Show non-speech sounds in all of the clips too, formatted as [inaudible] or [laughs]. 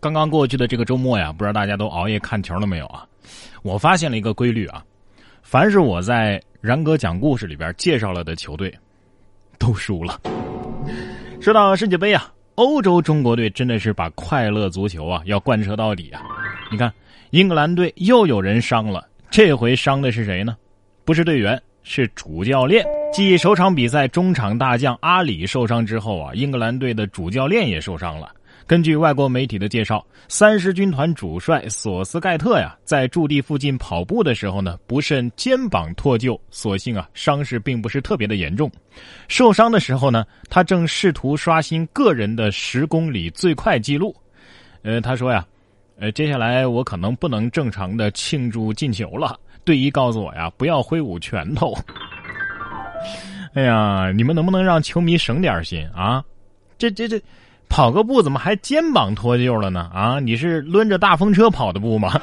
刚刚过去的这个周末呀，不知道大家都熬夜看球了没有啊？我发现了一个规律啊，凡是我在然哥讲故事里边介绍了的球队，都输了。[laughs] 说到世界杯啊，欧洲中国队真的是把快乐足球啊要贯彻到底啊！你看，英格兰队又有人伤了，这回伤的是谁呢？不是队员，是主教练。继首场比赛中场大将阿里受伤之后啊，英格兰队的主教练也受伤了。根据外国媒体的介绍，三十军团主帅索斯盖特呀，在驻地附近跑步的时候呢，不慎肩膀脱臼，所幸啊，伤势并不是特别的严重。受伤的时候呢，他正试图刷新个人的十公里最快记录。呃，他说呀，呃，接下来我可能不能正常的庆祝进球了。队医告诉我呀，不要挥舞拳头。哎呀，你们能不能让球迷省点心啊？这这这。跑个步怎么还肩膀脱臼了呢？啊，你是抡着大风车跑的步吗？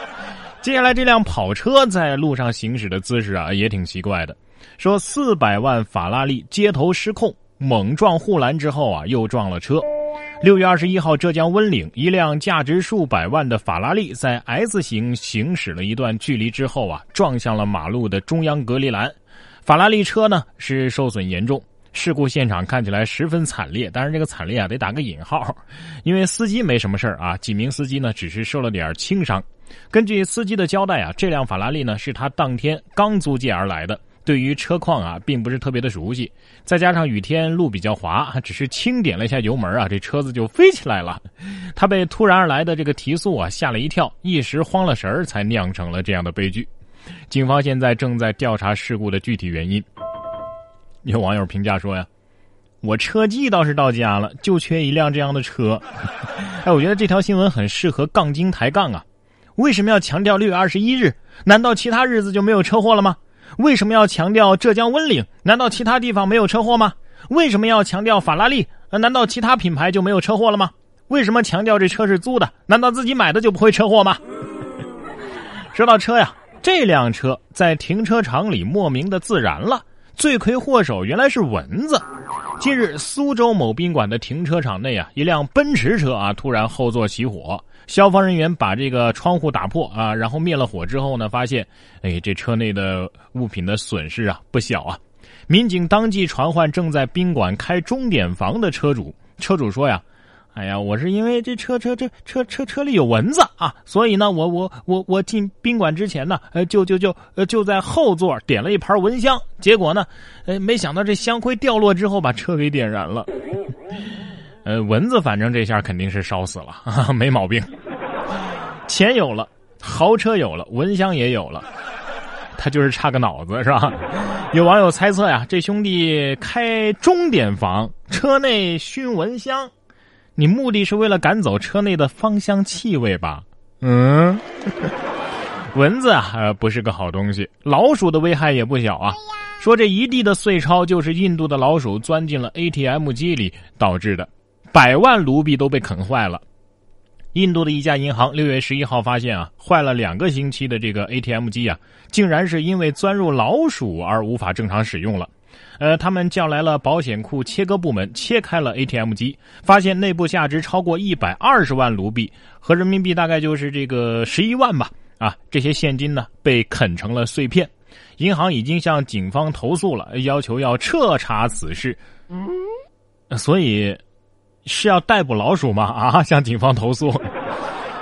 [laughs] 接下来这辆跑车在路上行驶的姿势啊，也挺奇怪的。说四百万法拉利街头失控，猛撞护栏之后啊，又撞了车。六月二十一号，浙江温岭，一辆价值数百万的法拉利在 S 型行驶了一段距离之后啊，撞向了马路的中央隔离栏。法拉利车呢是受损严重。事故现场看起来十分惨烈，但是这个惨烈啊得打个引号，因为司机没什么事啊，几名司机呢只是受了点轻伤。根据司机的交代啊，这辆法拉利呢是他当天刚租借而来的，对于车况啊并不是特别的熟悉，再加上雨天路比较滑，只是轻点了一下油门啊，这车子就飞起来了。他被突然而来的这个提速啊吓了一跳，一时慌了神儿，才酿成了这样的悲剧。警方现在正在调查事故的具体原因。有网友评价说呀：“我车技倒是到家了，就缺一辆这样的车。[laughs] ”哎，我觉得这条新闻很适合杠精抬杠啊！为什么要强调六月二十一日？难道其他日子就没有车祸了吗？为什么要强调浙江温岭？难道其他地方没有车祸吗？为什么要强调法拉利？难道其他品牌就没有车祸了吗？为什么强调这车是租的？难道自己买的就不会车祸吗？[laughs] 说到车呀，这辆车在停车场里莫名的自燃了。罪魁祸首原来是蚊子。近日，苏州某宾馆的停车场内啊，一辆奔驰车啊突然后座起火，消防人员把这个窗户打破啊，然后灭了火之后呢，发现，哎，这车内的物品的损失啊不小啊。民警当即传唤正在宾馆开钟点房的车主，车主说呀。哎呀，我是因为这车车这车车车里有蚊子啊，所以呢，我我我我进宾馆之前呢，呃，就就就呃就在后座点了一盘蚊香，结果呢，呃，没想到这香灰掉落之后把车给点燃了。呃，蚊子反正这下肯定是烧死了，[laughs] 没毛病。钱有了，豪车有了，蚊香也有了，他就是差个脑子是吧？有网友猜测呀，这兄弟开钟点房，车内熏蚊香。你目的是为了赶走车内的芳香气味吧？嗯，蚊子啊，呃，不是个好东西。老鼠的危害也不小啊。说这一地的碎钞就是印度的老鼠钻进了 ATM 机里导致的，百万卢币都被啃坏了。印度的一家银行六月十一号发现啊，坏了两个星期的这个 ATM 机啊，竟然是因为钻入老鼠而无法正常使用了。呃，他们叫来了保险库切割部门，切开了 ATM 机，发现内部价值超过一百二十万卢币，和人民币大概就是这个十一万吧。啊，这些现金呢被啃成了碎片，银行已经向警方投诉了，要求要彻查此事。所以是要逮捕老鼠吗？啊，向警方投诉。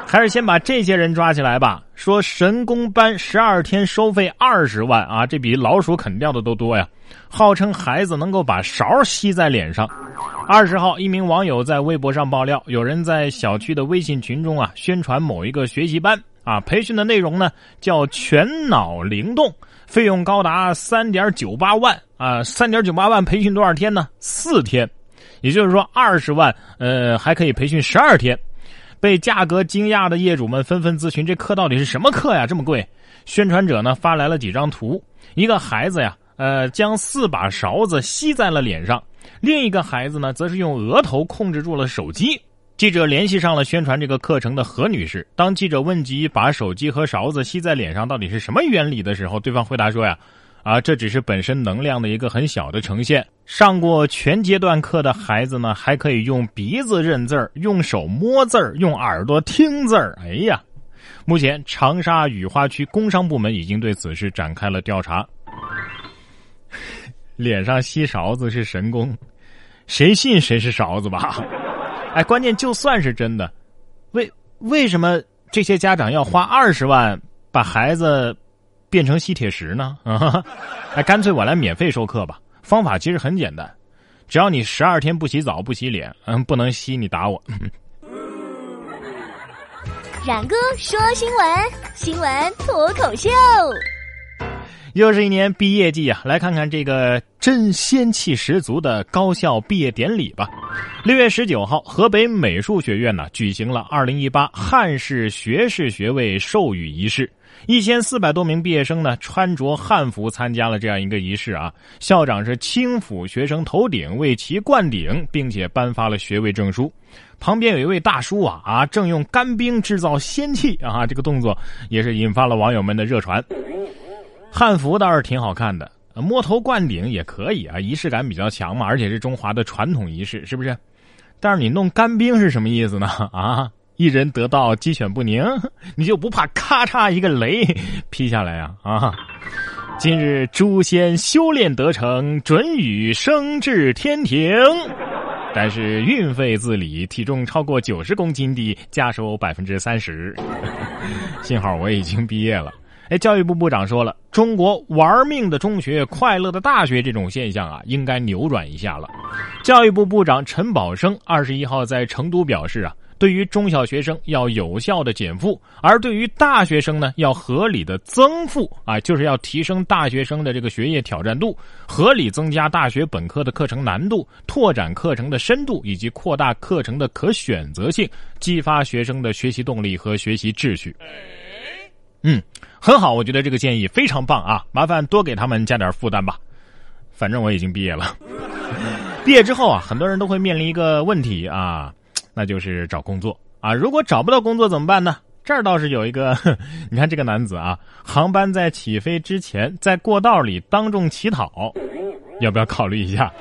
还是先把这些人抓起来吧。说神功班十二天收费二十万啊，这比老鼠啃掉的都多呀！号称孩子能够把勺吸在脸上。二十号，一名网友在微博上爆料，有人在小区的微信群中啊宣传某一个学习班啊，培训的内容呢叫全脑灵动，费用高达三点九八万啊，三点九八万培训多少天呢？四天，也就是说二十万，呃，还可以培训十二天。被价格惊讶的业主们纷纷咨询：这课到底是什么课呀？这么贵？宣传者呢发来了几张图，一个孩子呀，呃，将四把勺子吸在了脸上；另一个孩子呢，则是用额头控制住了手机。记者联系上了宣传这个课程的何女士。当记者问及把手机和勺子吸在脸上到底是什么原理的时候，对方回答说呀：“啊，这只是本身能量的一个很小的呈现。上过全阶段课的孩子呢，还可以用鼻子认字儿，用手摸字儿，用耳朵听字儿。哎呀，目前长沙雨花区工商部门已经对此事展开了调查。[laughs] 脸上吸勺子是神功，谁信谁是勺子吧？[laughs] 哎，关键就算是真的，为为什么这些家长要花二十万把孩子变成吸铁石呢？啊，[laughs] 哎，干脆我来免费授课吧。方法其实很简单，只要你十二天不洗澡不洗脸，嗯，不能吸你打我。冉哥说新闻，新闻脱口秀。又是一年毕业季啊，来看看这个真仙气十足的高校毕业典礼吧。六月十九号，河北美术学院呢举行了二零一八汉式学士学位授予仪式，一千四百多名毕业生呢穿着汉服参加了这样一个仪式啊。校长是轻抚学生头顶，为其灌顶，并且颁发了学位证书。旁边有一位大叔啊啊，正用干冰制造仙气啊，这个动作也是引发了网友们的热传。汉服倒是挺好看的，摸头灌顶也可以啊，仪式感比较强嘛，而且是中华的传统仪式，是不是？但是你弄干冰是什么意思呢？[laughs] 啊，一人得道鸡犬不宁，[laughs] 你就不怕咔嚓一个雷劈下来啊？[laughs] 啊！今日诛仙修炼得成，准予升至天庭，但是运费自理，体重超过九十公斤的加收百分之三十。幸好我已经毕业了。哎，教育部部长说了，中国玩命的中学，快乐的大学这种现象啊，应该扭转一下了。教育部部长陈宝生二十一号在成都表示啊，对于中小学生要有效的减负，而对于大学生呢，要合理的增负啊，就是要提升大学生的这个学业挑战度，合理增加大学本科的课程难度，拓展课程的深度，以及扩大课程的可选择性，激发学生的学习动力和学习秩序。嗯。很好，我觉得这个建议非常棒啊！麻烦多给他们加点负担吧。反正我已经毕业了，毕业之后啊，很多人都会面临一个问题啊，那就是找工作啊。如果找不到工作怎么办呢？这儿倒是有一个，[laughs] 你看这个男子啊，航班在起飞之前在过道里当众乞讨。要不要考虑一下？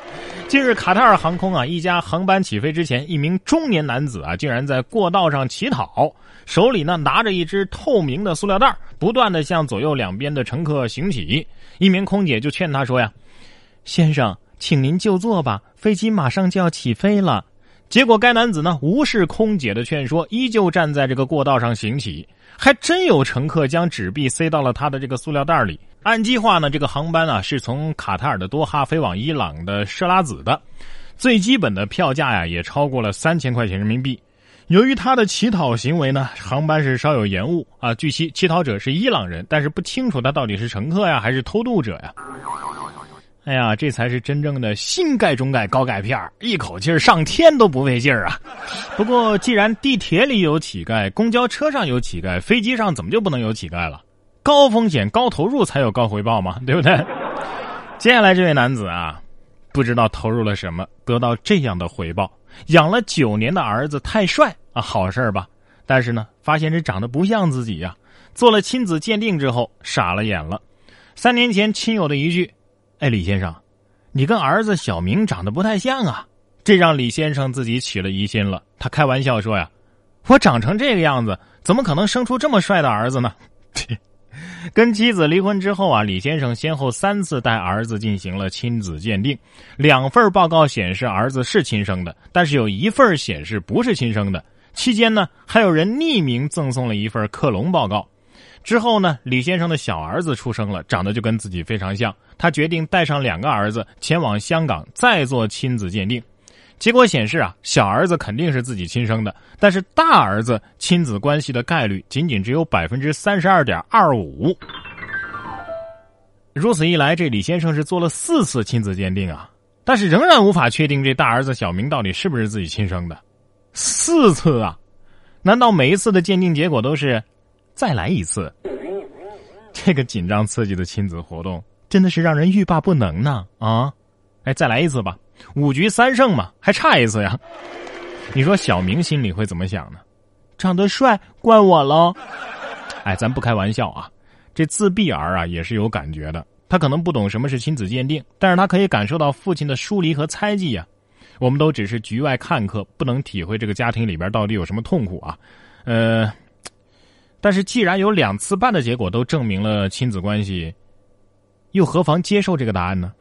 近日，卡塔尔航空啊，一家航班起飞之前，一名中年男子啊，竟然在过道上乞讨，手里呢拿着一只透明的塑料袋，不断的向左右两边的乘客行乞。一名空姐就劝他说呀：“先生，请您就坐吧，飞机马上就要起飞了。”结果该男子呢无视空姐的劝说，依旧站在这个过道上行乞，还真有乘客将纸币塞到了他的这个塑料袋里。按计划呢，这个航班啊是从卡塔尔的多哈飞往伊朗的设拉子的，最基本的票价呀也超过了三千块钱人民币。由于他的乞讨行为呢，航班是稍有延误啊。据悉，乞讨者是伊朗人，但是不清楚他到底是乘客呀还是偷渡者呀。哎呀，这才是真正的新盖中盖高钙片一口气上天都不费劲儿啊。不过，既然地铁里有乞丐，公交车上有乞丐，飞机上怎么就不能有乞丐了？高风险高投入才有高回报嘛，[laughs] 对不对？接下来这位男子啊，不知道投入了什么，得到这样的回报。养了九年的儿子太帅啊，好事儿吧？但是呢，发现这长得不像自己呀。做了亲子鉴定之后，傻了眼了。三年前亲友的一句：“哎，李先生，你跟儿子小明长得不太像啊。”这让李先生自己起了疑心了。他开玩笑说呀：“我长成这个样子，怎么可能生出这么帅的儿子呢？” [laughs] 跟妻子离婚之后啊，李先生先后三次带儿子进行了亲子鉴定，两份报告显示儿子是亲生的，但是有一份显示不是亲生的。期间呢，还有人匿名赠送了一份克隆报告。之后呢，李先生的小儿子出生了，长得就跟自己非常像。他决定带上两个儿子前往香港再做亲子鉴定。结果显示啊，小儿子肯定是自己亲生的，但是大儿子亲子关系的概率仅仅只有百分之三十二点二五。如此一来，这李先生是做了四次亲子鉴定啊，但是仍然无法确定这大儿子小明到底是不是自己亲生的。四次啊，难道每一次的鉴定结果都是再来一次？这个紧张刺激的亲子活动真的是让人欲罢不能呢啊！哎，再来一次吧。五局三胜嘛，还差一次呀？你说小明心里会怎么想呢？长得帅，怪我喽？哎，咱不开玩笑啊，这自闭儿啊也是有感觉的。他可能不懂什么是亲子鉴定，但是他可以感受到父亲的疏离和猜忌呀。我们都只是局外看客，不能体会这个家庭里边到底有什么痛苦啊。呃，但是既然有两次半的结果都证明了亲子关系，又何妨接受这个答案呢？